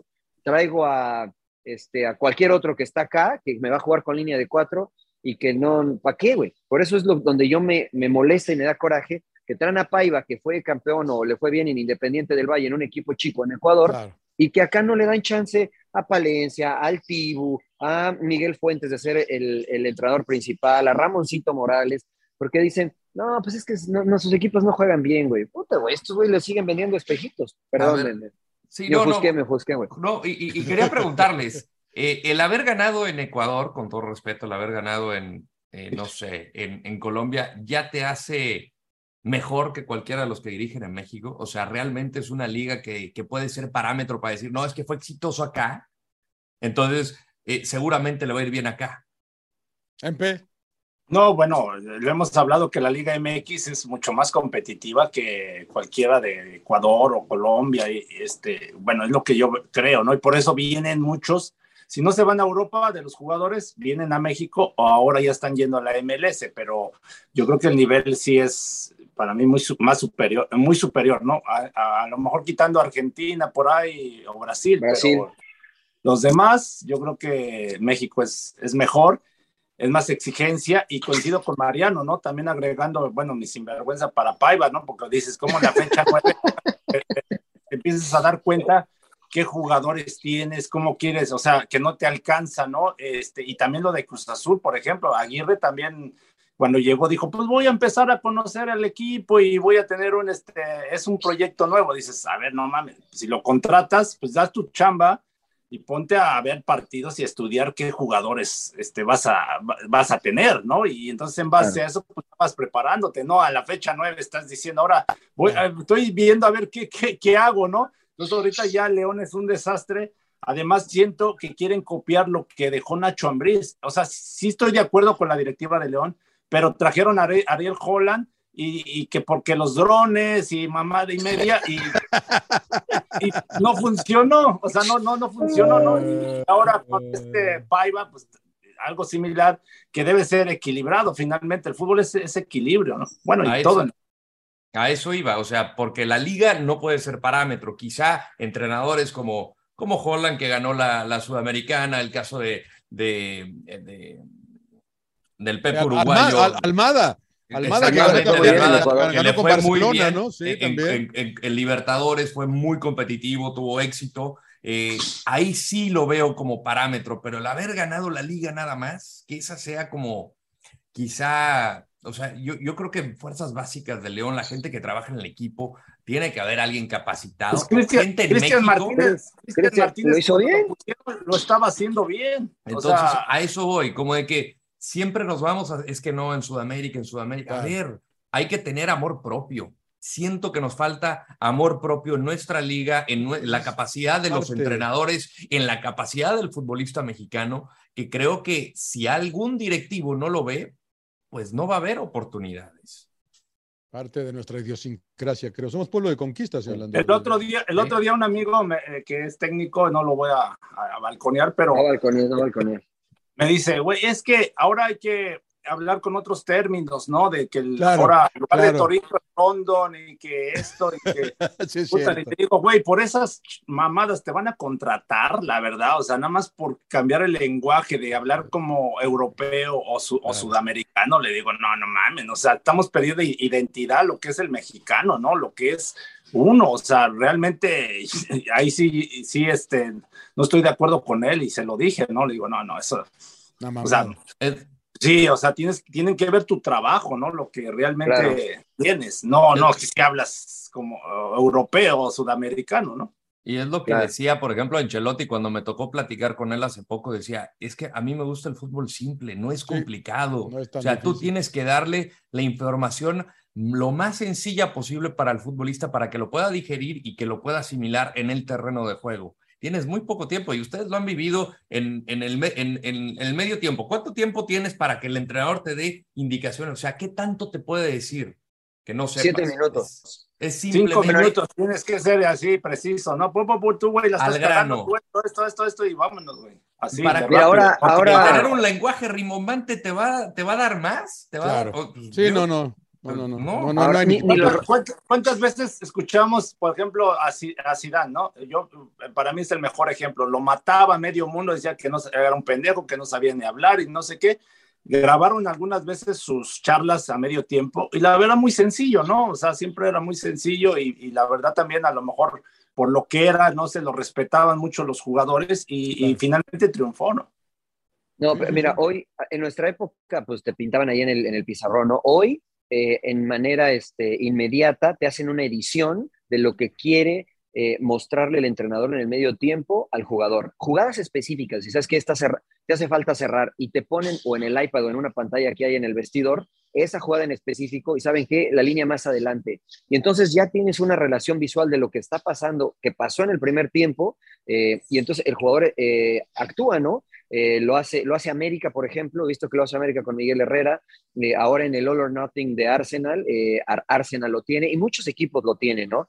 Traigo a, este, a cualquier otro que está acá, que me va a jugar con línea de 4 y que no, ¿para qué, güey? Por eso es lo, donde yo me, me molesta y me da coraje que traen a Paiva, que fue campeón o le fue bien en Independiente del Valle, en un equipo chico en Ecuador, claro. y que acá no le dan chance a Palencia, al Tibu, a Miguel Fuentes de ser el, el entrenador principal, a Ramoncito Morales, porque dicen, no, pues es que no, nuestros equipos no juegan bien, güey. Puta, güey, estos güey le siguen vendiendo espejitos. Perdón, sí, yo no, busqué, no, me busqué, güey. No, y, y, quería preguntarles, eh, el haber ganado en Ecuador, con todo respeto, el haber ganado en, eh, no sé, en, en, Colombia, ya te hace mejor que cualquiera de los que dirigen en México. O sea, realmente es una liga que, que puede ser parámetro para decir, no, es que fue exitoso acá. Entonces, eh, seguramente le va a ir bien acá. MP. No, bueno, lo hemos hablado que la Liga MX es mucho más competitiva que cualquiera de Ecuador o Colombia. Y este, bueno, es lo que yo creo, ¿no? Y por eso vienen muchos si no se van a Europa de los jugadores, vienen a México o ahora ya están yendo a la MLS, pero yo creo que el nivel sí es para mí muy más superior, muy superior, ¿no? A, a, lo mejor quitando Argentina por ahí o Brasil, Brasil, pero los demás, yo creo que México es, es mejor, es más exigencia y coincido con Mariano, ¿no? También agregando, bueno, mi sinvergüenza para Paiva, ¿no? Porque dices, ¿cómo la fecha empiezas a dar cuenta qué jugadores tienes, cómo quieres, o sea, que no te alcanza, ¿no? Este, y también lo de Cruz Azul, por ejemplo, Aguirre también cuando llegó dijo, pues voy a empezar a conocer al equipo y voy a tener un, este, es un proyecto nuevo. Dices, a ver, no mames, si lo contratas, pues das tu chamba y ponte a ver partidos y estudiar qué jugadores este, vas, a, vas a tener, ¿no? Y entonces en base a eso pues, vas preparándote, ¿no? A la fecha nueve estás diciendo, ahora voy, estoy viendo a ver qué, qué, qué hago, ¿no? Entonces ahorita ya León es un desastre. Además, siento que quieren copiar lo que dejó Nacho Ambriz. O sea, sí estoy de acuerdo con la directiva de León, pero trajeron a Ariel Holland y, que porque los drones y mamá de media y, y, no funcionó, o sea, no, no, no funcionó, ¿no? Y ahora con este Paiva, pues algo similar que debe ser equilibrado. Finalmente, el fútbol es, equilibrio, ¿no? Bueno, y todo. A eso iba, o sea, porque la liga no puede ser parámetro. Quizá entrenadores como, como Holland, que ganó la, la Sudamericana, el caso de, de, de del Pep Uruguayo. Almada, Almada que, ganó, con Barcelona, ¿no? Sí, también. En, Libertadores fue muy competitivo, tuvo éxito. Eh, ahí sí lo veo como parámetro, pero el haber ganado la liga nada más, que esa sea como quizá, o sea, yo, yo creo que en fuerzas básicas de León, la gente que trabaja en el equipo, tiene que haber alguien capacitado. Pues gente Cristian Martínez, lo hizo bien. Lo estaba haciendo bien. Entonces, a eso voy, como de que siempre nos vamos a, es que no en Sudamérica, en Sudamérica. A ver, hay que tener amor propio. Siento que nos falta amor propio en nuestra liga, en la capacidad de los entrenadores, en la capacidad del futbolista mexicano, que creo que si algún directivo no lo ve, pues no va a haber oportunidades. Parte de nuestra idiosincrasia, creo. Somos pueblo de conquistas, hablando. El otro día, el otro día un amigo eh, que es técnico, no lo voy a, a balconear, pero... No balconear, no balconear me dice, güey, es que ahora hay que hablar con otros términos, ¿no? De que el, ahora lugar de Torito es London y que esto y que... sí, y te digo, güey, por esas mamadas te van a contratar, la verdad, o sea, nada más por cambiar el lenguaje de hablar como europeo o, o sudamericano, le digo, no, no mames, o sea, estamos perdiendo identidad, lo que es el mexicano, ¿no? Lo que es uno, o sea, realmente ahí sí, sí, este, no estoy de acuerdo con él y se lo dije, ¿no? Le digo, no, no, eso, o sea, sí, o sea, tienes, tienen que ver tu trabajo, ¿no? Lo que realmente tienes, no, no, que si hablas como europeo o sudamericano, ¿no? Y es lo que decía, por ejemplo, Ancelotti, cuando me tocó platicar con él hace poco, decía, es que a mí me gusta el fútbol simple, no es complicado. o sea, tú tienes que darle la información lo más sencilla posible para el futbolista para que lo pueda digerir y que lo pueda asimilar en el terreno de juego. Tienes muy poco tiempo y ustedes lo han vivido en, en, el, en, el medio tiempo. ¿Cuánto tiempo tienes para que el entrenador te dé indicaciones? O sea, ¿qué tanto te puede decir que no sepas? Siete minutos. Es, Cinco minutos, tienes que ser así, preciso, ¿no? Pum, pum, tú, güey, la estás cagando, esto, esto, esto, y vámonos, güey. Así, para que ahora, ahora... tener un lenguaje rimbombante te va, te va a dar más. Te va claro. pues, sí, no, no. No, no, no, no, hay ni, ¿Cuántas, veces escuchamos, por ejemplo, a, a Zidane, no? Yo, para mí es el mejor ejemplo. Lo mataba medio mundo, decía que no era un pendejo, que no sabía ni hablar y no sé qué. Grabaron algunas veces sus charlas a medio tiempo y la verdad muy sencillo, ¿no? O sea, siempre era muy sencillo y, la verdad también a lo mejor por lo que era, no se lo respetaban mucho los jugadores y, finalmente triunfó, ¿no? No, mira, hoy, en nuestra época, pues te pintaban ahí en el, en el pizarrón, ¿no? Hoy eh, en manera este, inmediata, te hacen una edición de lo que quiere eh, mostrarle el entrenador en el medio tiempo al jugador. Jugadas específicas, si sabes que esta te hace falta cerrar y te ponen o en el iPad o en una pantalla que hay en el vestidor, esa jugada en específico y saben que la línea más adelante. Y entonces ya tienes una relación visual de lo que está pasando, que pasó en el primer tiempo, eh, y entonces el jugador actúa, ¿no? Eh, lo, hace, lo hace América, por ejemplo, visto que lo hace América con Miguel Herrera, eh, ahora en el All or Nothing de Arsenal, eh, Arsenal lo tiene y muchos equipos lo tienen, ¿no?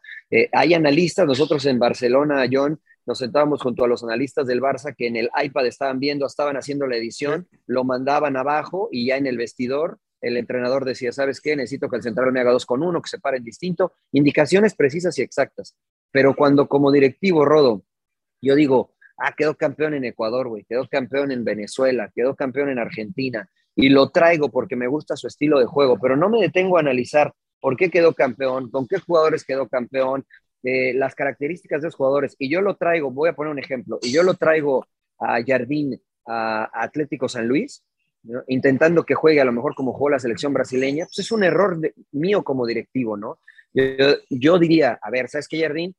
hay analistas, nosotros en Barcelona, John, nos sentábamos junto a los analistas del Barça que en el iPad estaban viendo, estaban haciendo la edición, lo mandaban abajo y ya en el vestidor el entrenador decía, ¿sabes qué? Necesito que el central me haga dos con uno, que se paren distinto, indicaciones precisas y exactas. Pero cuando como directivo, Rodo, yo digo, ah, quedó campeón en Ecuador, güey, quedó campeón en Venezuela, quedó campeón en Argentina, y lo traigo porque me gusta su estilo de juego, pero no me detengo a analizar por qué quedó campeón, con qué jugadores quedó campeón, eh, las características de los jugadores, y yo lo traigo, voy a poner un ejemplo, y yo lo traigo a Jardín, a, Atlético San Luis, intentando que juegue a lo mejor como jugó la selección brasileña, pues es un error mío como directivo, ¿no? Yo, yo, diría, a ver, ¿sabes qué, Jardín?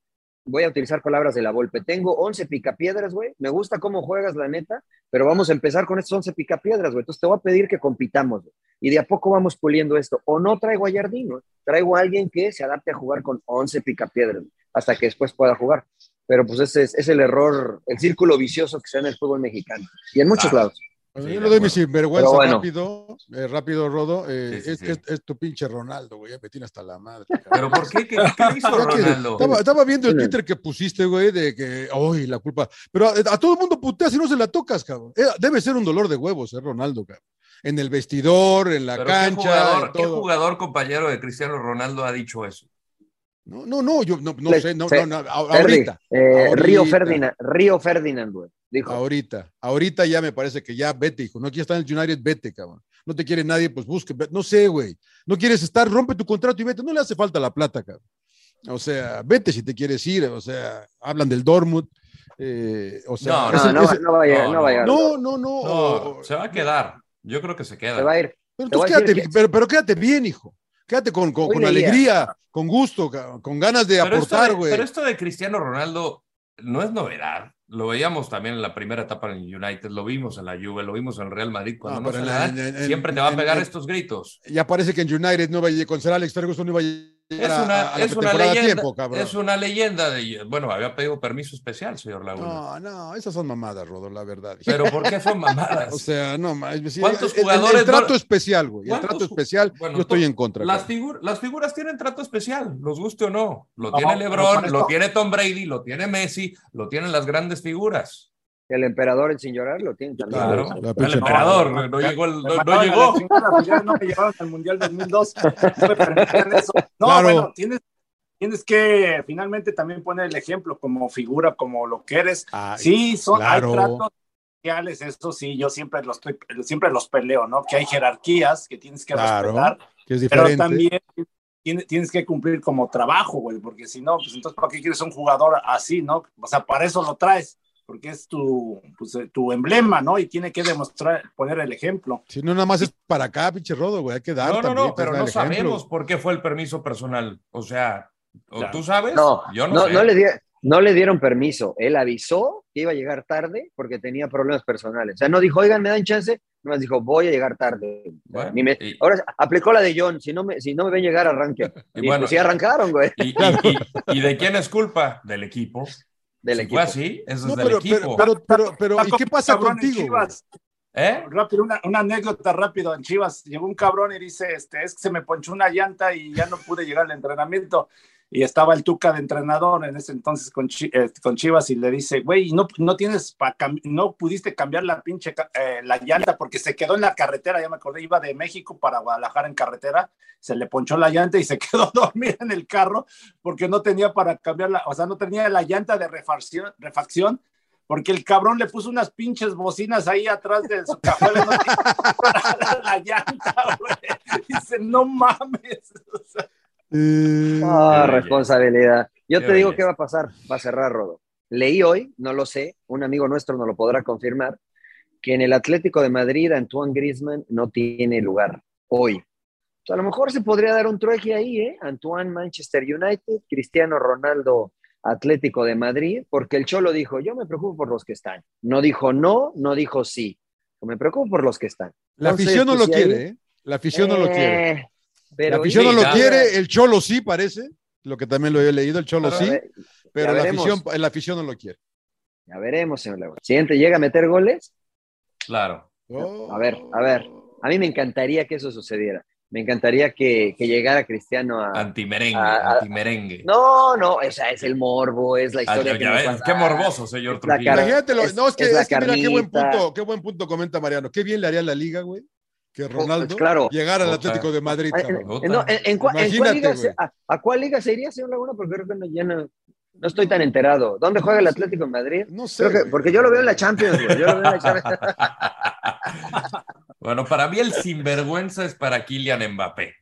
voy a utilizar palabras de la Volpe. Tengo 11 picapiedras, güey. Me gusta cómo juegas, la neta, pero vamos a empezar con estos 11 picapiedras, güey. Entonces te voy a pedir que compitamos, güey. Y de a poco vamos puliendo esto. O no traigo a Jardín, Traigo a alguien que se adapte a jugar con 11 picapiedras, hasta que después pueda jugar. Pero pues ese es, el error, el círculo vicioso que se da en el fútbol mexicano y en muchos lados. Yo le doy mi sinvergüenza rápido, eh, rápido, Rodo. Eh, es, tu pinche Ronaldo, güey. Me tiene hasta la madre. ¿Pero por qué? ¿Qué, hizo Ronaldo? Estaba, viendo el Twitter que pusiste, güey, de que, ¡ay, la culpa! Pero a, todo el mundo putea si no se la tocas, cabrón. Eh, debe ser un dolor de huevos, eh, Ronaldo, cabrón. En el vestidor, en la cancha. ¿qué jugador compañero de Cristiano Ronaldo ha dicho eso? No, no, no, yo no, no sé, no, no, eh, ahorita, Río Ferdinand, Río Ferdinand, güey. Dijo. Ahorita, ahorita ya me parece que ya vete, hijo. No quieres estar en el United, vete, cabrón. No te quiere nadie, pues busque. No sé, güey. No quieres estar, rompe tu contrato y vete. No le hace falta la plata, cabrón. O sea, vete si te quieres ir. O sea, hablan del Dortmund. Eh, o sea, no, no, no, va a llegar, no, va a llegar. No, no, no. se va a quedar. Yo creo que se queda. Se va a ir. Pero, quédate, pero, pero quédate bien, hijo. Quédate con, con, alegría, con gusto, con ganas de aportar, güey. Pero esto de Cristiano Ronaldo no es novedad. Lo veíamos también en la primera etapa en United, lo vimos en la Juve, lo vimos en el Real Madrid. Cuando no, se siempre te va a pegar estos gritos. Ya parece que en United no va a con Sir Alex Ferguson no iba a es una, es una leyenda, es una leyenda de, bueno, había pedido permiso especial, señor Laguna. No, no, esas son mamadas, Rodo, la verdad. Pero ¿por qué son mamadas? o sea, no, ¿cuántos jugadores? El, trato especial, güey, el trato especial, yo estoy en contra. Las, las figuras tienen trato especial, los guste o no. Lo tiene LeBron, lo tiene Tom Brady, lo tiene Messi, lo tienen las grandes figuras. El emperador, sin llorar, lo tiene también. Claro, el emperador, no, llegó. El, no, no llegó. no me llevaron al Mundial 2002. No, no bueno, tienes, tienes que finalmente también poner el ejemplo como figura, como lo que eres. sí, son, hay tratos sociales, eso sí, yo siempre los, siempre los peleo, ¿no? Que hay jerarquías que tienes que respetar, que es pero también tienes que cumplir como trabajo, güey, porque si no, pues entonces, ¿para qué quieres un jugador así, no? O sea, para eso lo traes porque es tu, pues, eh, tu emblema, ¿no? Y tiene que demostrar, poner el ejemplo. Si no, nada más es para acá, pinche rodo, güey, hay que dar. No, no, no, pero no sabemos por qué fue el permiso personal. O sea, ¿tú sabes? No, yo no, no, le no le dieron permiso. Él avisó que iba a llegar tarde porque tenía problemas personales. O sea, no dijo, oigan, me dan chance. Nomás dijo, voy a llegar tarde. Ahora aplicó la de John. Si no me, si no me ven llegar, arranque. Y, y bueno, pues sí arrancaron, güey. ¿Y, de quién es culpa? Del equipo del equipo. así, eso es del equipo. Pero, pero, pero, ¿y qué pasa contigo? ¿Eh? Rápido, una, una, anécdota rápido en Chivas. Llegó un cabrón y dice, este, es que se me ponchó una llanta y ya no pude llegar al entrenamiento y estaba el Tuca de entrenador en ese entonces con, eh, con Chivas y le dice, güey, no, no tienes, no pudiste cambiar la pinche, eh, la llanta porque se quedó en la carretera, ya me acordé, iba de México para Guadalajara en carretera, se le ponchó la llanta y se quedó dormida en el carro porque no tenía para cambiarla, o sea, no tenía la llanta de refacción, refacción porque el cabrón le puso unas pinches bocinas ahí atrás de su cajuela no la llanta, güey. Dice, no mames. O sea, Ah, responsabilidad. Yo te digo qué va a pasar. Va a cerrar Rodo. Leí hoy, no lo sé, un amigo nuestro no lo podrá confirmar, que en el Atlético de Madrid Antoine Griezmann no tiene lugar hoy. a lo mejor se podría dar un trueque ahí, ¿eh? Antoine Manchester United, Cristiano Ronaldo Atlético de Madrid, porque el Cholo dijo, yo me preocupo por los que están. No dijo no, no dijo sí. Me preocupo por los que están. La afición no lo quiere, ¿eh? La afición no lo quiere. La afición no lo quiere, el Cholo sí parece, lo que también lo he leído, el Cholo sí, pero la afición, la afición no lo quiere. Ya veremos, señor Laguna. Siguiente llega a meter goles. Claro. A ver, a ver. A mí me encantaría que eso sucediera. Me encantaría que, llegara Cristiano a. Antimerengue, antimerengue. No, no, esa es el morbo, es la historia. que qué morboso, señor Trujillo. Imagínatelo, no, es que, es, que mira qué buen punto, qué buen punto comenta Mariano. Qué bien le haría la liga, güey que oh, Ronaldo claro. llegara al Atlético de Madrid. En, cuál liga se, a, cuál liga se iría, señor Laguna? Porque creo que no, ya no, estoy tan enterado. ¿Dónde juega el Atlético de Madrid? No sé. porque yo lo veo en la Champions. Yo lo veo en la Champions. bueno, para mí el sinvergüenza es para Kylian Mbappé.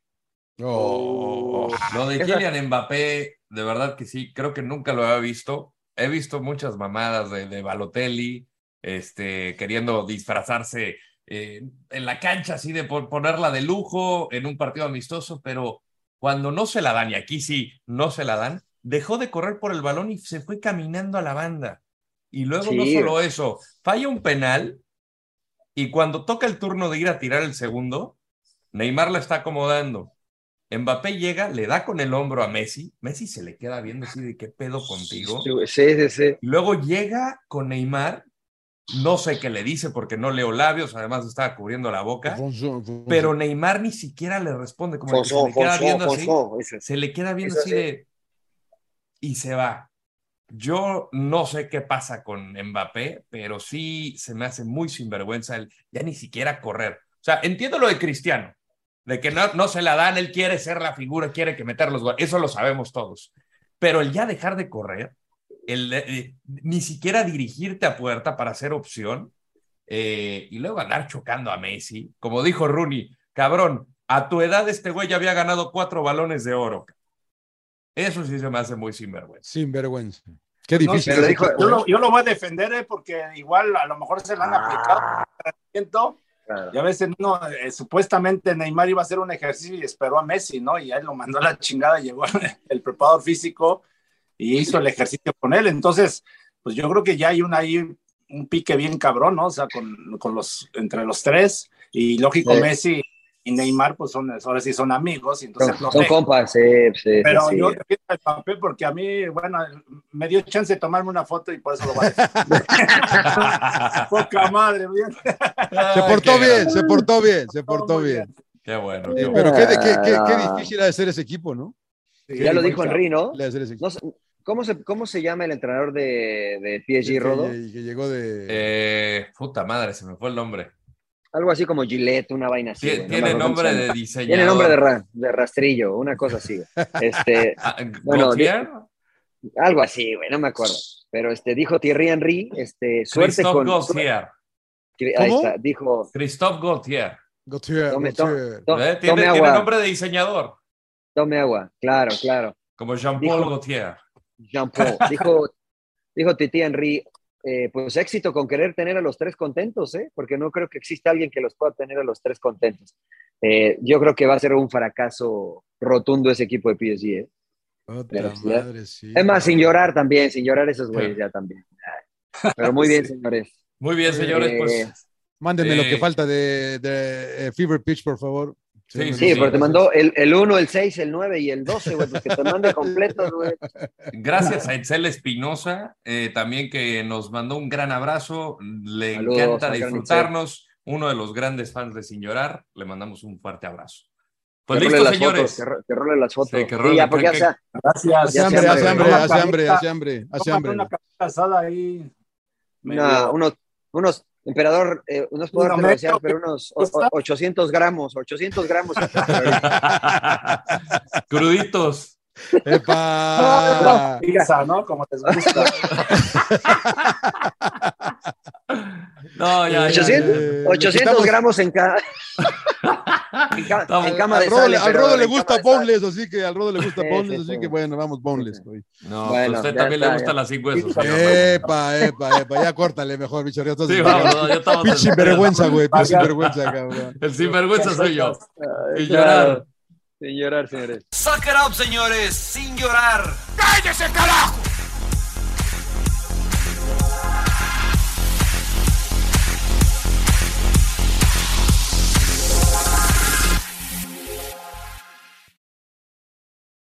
Oh. Lo de Kylian Mbappé, de verdad que sí, creo que nunca lo había visto. He visto muchas mamadas de, de Balotelli, este, queriendo disfrazarse eh, en la cancha, así de ponerla de lujo en un partido amistoso, pero cuando no se la dan, y aquí sí no se la dan, dejó de correr por el balón y se fue caminando a la banda. Y luego no solo eso, falla un penal y cuando toca el turno de ir a tirar el segundo, Neymar la está acomodando. Mbappé llega, le da con el hombro a Messi. Messi se le queda viendo así de qué pedo contigo. Sí, sí, sí. Luego llega con Neymar, no sé qué le dice porque no leo labios, además estaba cubriendo la boca, pero Neymar ni siquiera le responde, como que se le queda viendo así, Fonso, ese. se le queda viendo Eso así sí. de y se va. Yo no sé qué pasa con Mbappé, pero sí se me hace muy sinvergüenza el ya ni siquiera correr. O sea, entiendo lo de Cristiano, de que no, no se la dan, él quiere ser la figura, quiere que meter los goles, eso lo sabemos todos. Pero el ya dejar de correr, el eh, ni siquiera dirigirte a puerta para hacer opción, eh, y luego andar chocando a Messi, como dijo Rooney, cabrón, a tu edad este güey ya había ganado cuatro balones de oro. Eso sí se me hace muy sinvergüenza. Sin vergüenza. Qué difícil. dijo- yo, ¿eh? lo, yo lo voy a defender eh, porque igual a lo mejor se le han aplicado entrenamiento, y a veces no, eh, supuestamente Neymar iba a hacer un ejercicio y esperó a Messi, ¿no? Y él lo mandó a la chingada, llegó el preparador físico y hizo el ejercicio con él. Entonces, pues yo creo que ya hay un ahí un pique bien cabrón, ¿no? O sea, con, con los, entre los tres, y lógico, Sí. Messi y Neymar, pues son, ahora sí son amigos, y entonces Son, compas, sí, sí, Pero sí, yo sí. defiendo el papel porque a mí, bueno, me dio chance de tomarme una foto y por eso lo voy a defender. Poca madre, bien. Se portó bien, se portó bien, se portó bien. Qué bueno. Pero qué, qué- qué- qué difícil ha de ser ese equipo, ¿no? Ya lo dijo Henry, ¿no? No sé, ¿Cómo se, ¿Cómo se llama el entrenador de, de PSG, Rodo? Que, que llegó de. Eh, puta madre, se me fue el nombre. Algo así como Gillette, una vaina así. Güey, tiene nombre de diseñador. Tiene nombre de, ra- de rastrillo, una cosa así. Este, Ah, bueno, ¿Gautier? di- algo así, güey, no me acuerdo. Pero este, dijo Thierry Henry, este, suerte Christophe con... Gautier. Ahí ¿Cómo? está, dijo... Christophe Gautier. Gautier, Tome, Gautier. to- ¿Eh? tome Tiene, tiene nombre de diseñador, tome agua, claro, claro. como Jean-Paul Dijo- Gaultier. Jean-Paul. Dijo, dijo Titi Henry, eh, pues éxito con querer tener a los tres contentos, ¿eh? porque no creo que exista alguien que los pueda tener a los tres contentos. Eh, yo creo que va a ser un fracaso rotundo ese equipo de PSG. ¿eh? Otra madre, sí. Es más, sin llorar también, sin llorar esos güeyes ya también. Pero muy bien, señores. Muy bien, señores, Eh, pues. Mándenme lo Eh, que falta de, de, eh, Fever Pitch, por favor. Sí, Sí, sí, porque te mandó el, el 1, el 6, el 9 y el 12, güey, pues que te mande completos, güey. Gracias a Itzel Espinosa, eh, también que nos mandó un gran abrazo. Le Saludos encanta disfrutarnos. Uno de los grandes fans de Sin Llorar. Le mandamos un fuerte abrazo. Pues que listo, señores. fotos, que, ro- que role las fotos. Sí, que Sí, role, ya, porque que- ya sea- Gracias. Hace hambre, hace hambre, hambre, hace hambre, hace hambre, hace hambre. una cabeza asada ahí. una- medio- unos, unos, emperador, eh, unos puedo metro, pero unos o- o- 800 gramos, 800 gramos. Cruditos. ¡Epa! Pizza, ¿no? Como les gusta. No, ya, ya, 800, eh, le 800 quitamos- gramos en, ca- en, ca- Estamos- en cama Al de Rodo, al Rodo le gusta boneless, así que al Rodo le gusta Sí, boneless, sí, así sí. que bueno, vamos boneless. güey. No, Bueno, a usted también está, le gustan las sin huesos. Epa, epa, epa, ya córtale mejor, bicho. Ya Sí, vamos, no, ya estamos Pinche sinvergüenza, güey, pinche sinvergüenza, cabrón. El sinvergüenza soy yo. Y llorar. Sin llorar, señores. Suck it up, señores, sin llorar. ¡Cállese, carajo!